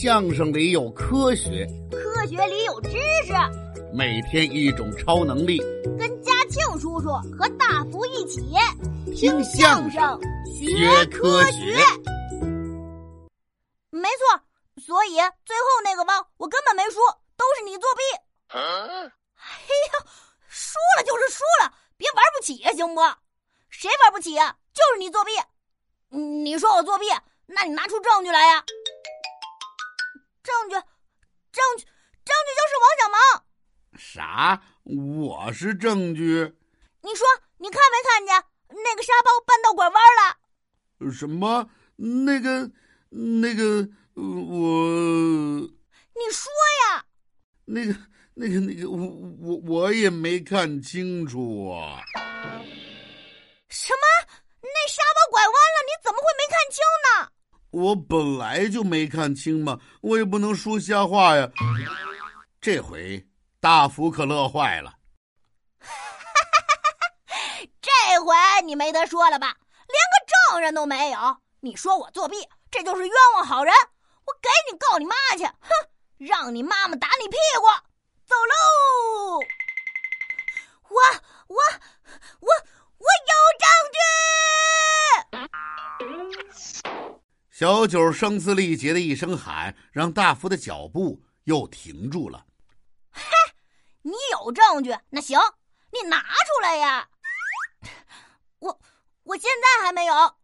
相声里有科学，科学里有知识。每天一种超能力，跟嘉庆叔叔和大福一起听相声学科学。没错，所以最后那个包我根本没输，都是你作弊。哎呀，输了就是输了，别玩不起呀，行不？谁玩不起呀？就是你作弊。你说我作弊，那你拿出证据来呀！证据，证据，证据就是王小毛。啥？我是证据？你说，你看没看见那个沙包搬到拐弯了？什么？那个，那个，我……你说呀？那个，那个，那个，我我我也没看清楚啊。什么？那沙包拐弯了？你怎么会没看清呢？我本来就没看清嘛，我也不能说瞎话呀。这回大福可乐坏了。这回你没得说了吧？连个证人都没有，你说我作弊，这就是冤枉好人。我给你告你妈去！哼，让你妈妈打你屁股。走喽！我我小九声嘶力竭的一声喊，让大福的脚步又停住了。嘿，你有证据？那行，你拿出来呀！我我现在还没有。哈，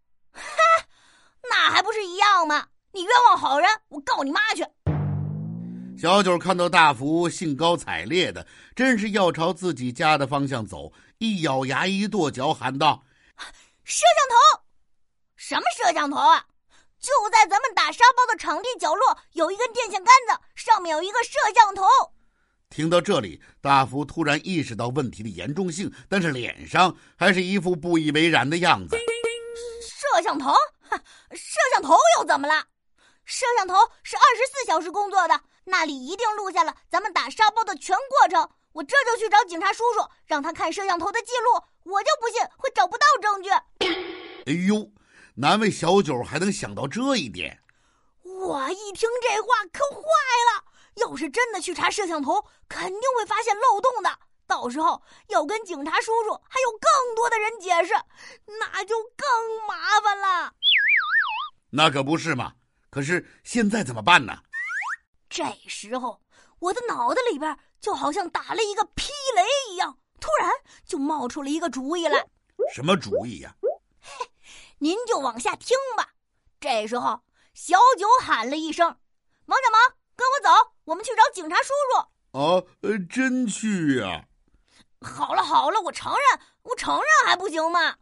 那还不是一样吗？你冤枉好人，我告你妈去！小九看到大福兴高采烈的，真是要朝自己家的方向走，一咬牙，一跺脚，喊道：“摄像头！什么摄像头啊？就在咱们打沙包的场地角落，有一根电线杆子，上面有一个摄像头。”听到这里，大福突然意识到问题的严重性，但是脸上还是一副不以为然的样子。摄像头？摄像头又怎么了？摄像头是二十四小时工作的。那里一定录下了咱们打沙包的全过程。我这就去找警察叔叔，让他看摄像头的记录。我就不信会找不到证据。哎呦，难为小九还能想到这一点。我一听这话可坏了，要是真的去查摄像头，肯定会发现漏洞的。到时候要跟警察叔叔还有更多的人解释，那就更麻烦了。那可不是嘛？可是现在怎么办呢？这时候，我的脑袋里边就好像打了一个霹雷一样，突然就冒出了一个主意来。什么主意呀？嘿，您就往下听吧。这时候，小九喊了一声：“王小毛，跟我走，我们去找警察叔叔。”啊，呃，真去呀？好了好了，我承认，我承认还不行吗？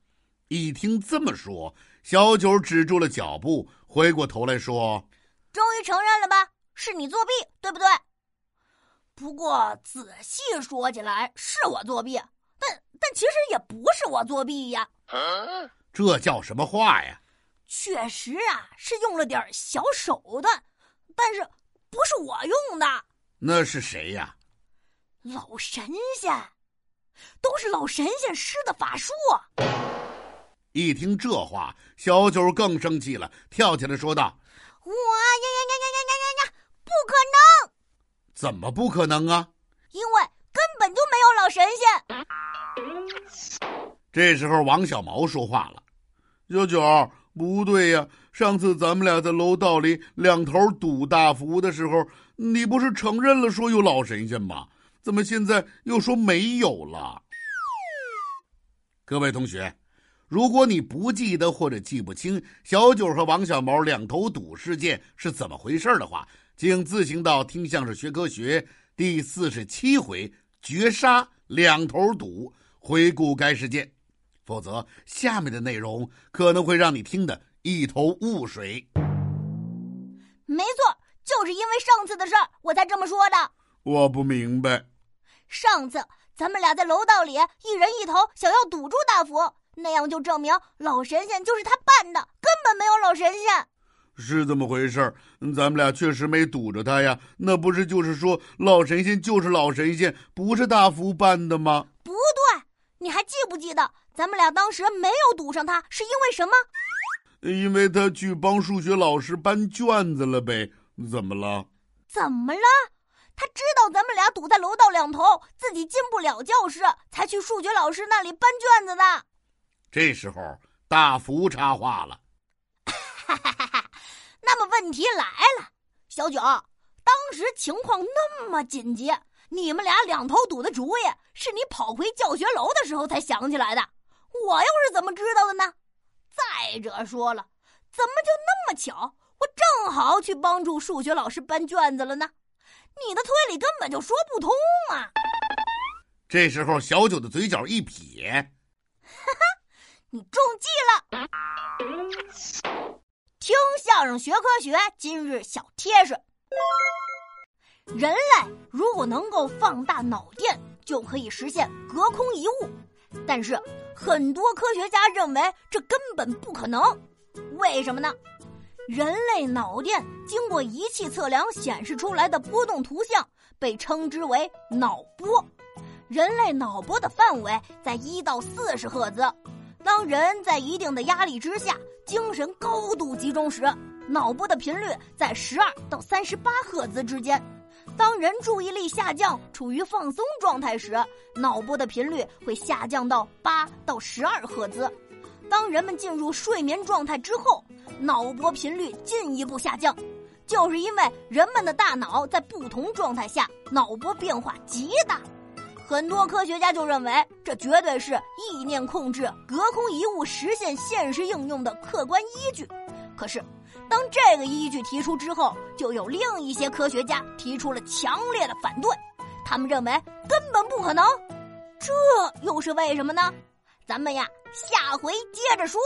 一听这么说，小九止住了脚步，回过头来说：“终于承认了吧？”是你作弊，对不对？不过仔细说起来，是我作弊，但但其实也不是我作弊呀。这叫什么话呀？确实啊，是用了点小手段，但是不是我用的。那是谁呀？老神仙，都是老神仙施的法术。一听这话，小九更生气了，跳起来说道：“我呀呀呀呀呀呀呀！”不可能！怎么不可能啊？因为根本就没有老神仙。这时候，王小毛说话了：“小九，不对呀！上次咱们俩在楼道里两头堵大福的时候，你不是承认了说有老神仙吗？怎么现在又说没有了？”各位同学，如果你不记得或者记不清小九和王小毛两头堵事件是怎么回事的话，请自行到《听相声学科学》第四十七回“绝杀两头堵”回顾该事件，否则下面的内容可能会让你听得一头雾水。没错，就是因为上次的事儿，我才这么说的。我不明白，上次咱们俩在楼道里一人一头，想要堵住大福，那样就证明老神仙就是他扮的，根本没有老神仙。是这么回事儿，咱们俩确实没堵着他呀。那不是就是说老神仙就是老神仙，不是大福扮的吗？不对，你还记不记得咱们俩当时没有堵上他，是因为什么？因为他去帮数学老师搬卷子了呗。怎么了？怎么了？他知道咱们俩堵在楼道两头，自己进不了教室，才去数学老师那里搬卷子的。这时候，大福插话了：“哈哈哈哈！那么问题来了，小九，当时情况那么紧急，你们俩两头堵的主意是你跑回教学楼的时候才想起来的，我又是怎么知道的呢？再者说了，怎么就那么巧，我正好去帮助数学老师搬卷子了呢？”你的推理根本就说不通啊！这时候，小九的嘴角一撇：“哈哈，你中计了！”听相声学科学，今日小贴士：人类如果能够放大脑电，就可以实现隔空一物。但是，很多科学家认为这根本不可能。为什么呢？人类脑电经过仪器测量显示出来的波动图像被称之为脑波。人类脑波的范围在一到四十赫兹。当人在一定的压力之下，精神高度集中时，脑波的频率在十二到三十八赫兹之间。当人注意力下降、处于放松状态时，脑波的频率会下降到八到十二赫兹。当人们进入睡眠状态之后，脑波频率进一步下降，就是因为人们的大脑在不同状态下脑波变化极大。很多科学家就认为，这绝对是意念控制隔空移物实现现实应用的客观依据。可是，当这个依据提出之后，就有另一些科学家提出了强烈的反对。他们认为根本不可能，这又是为什么呢？咱们呀。下回接着说。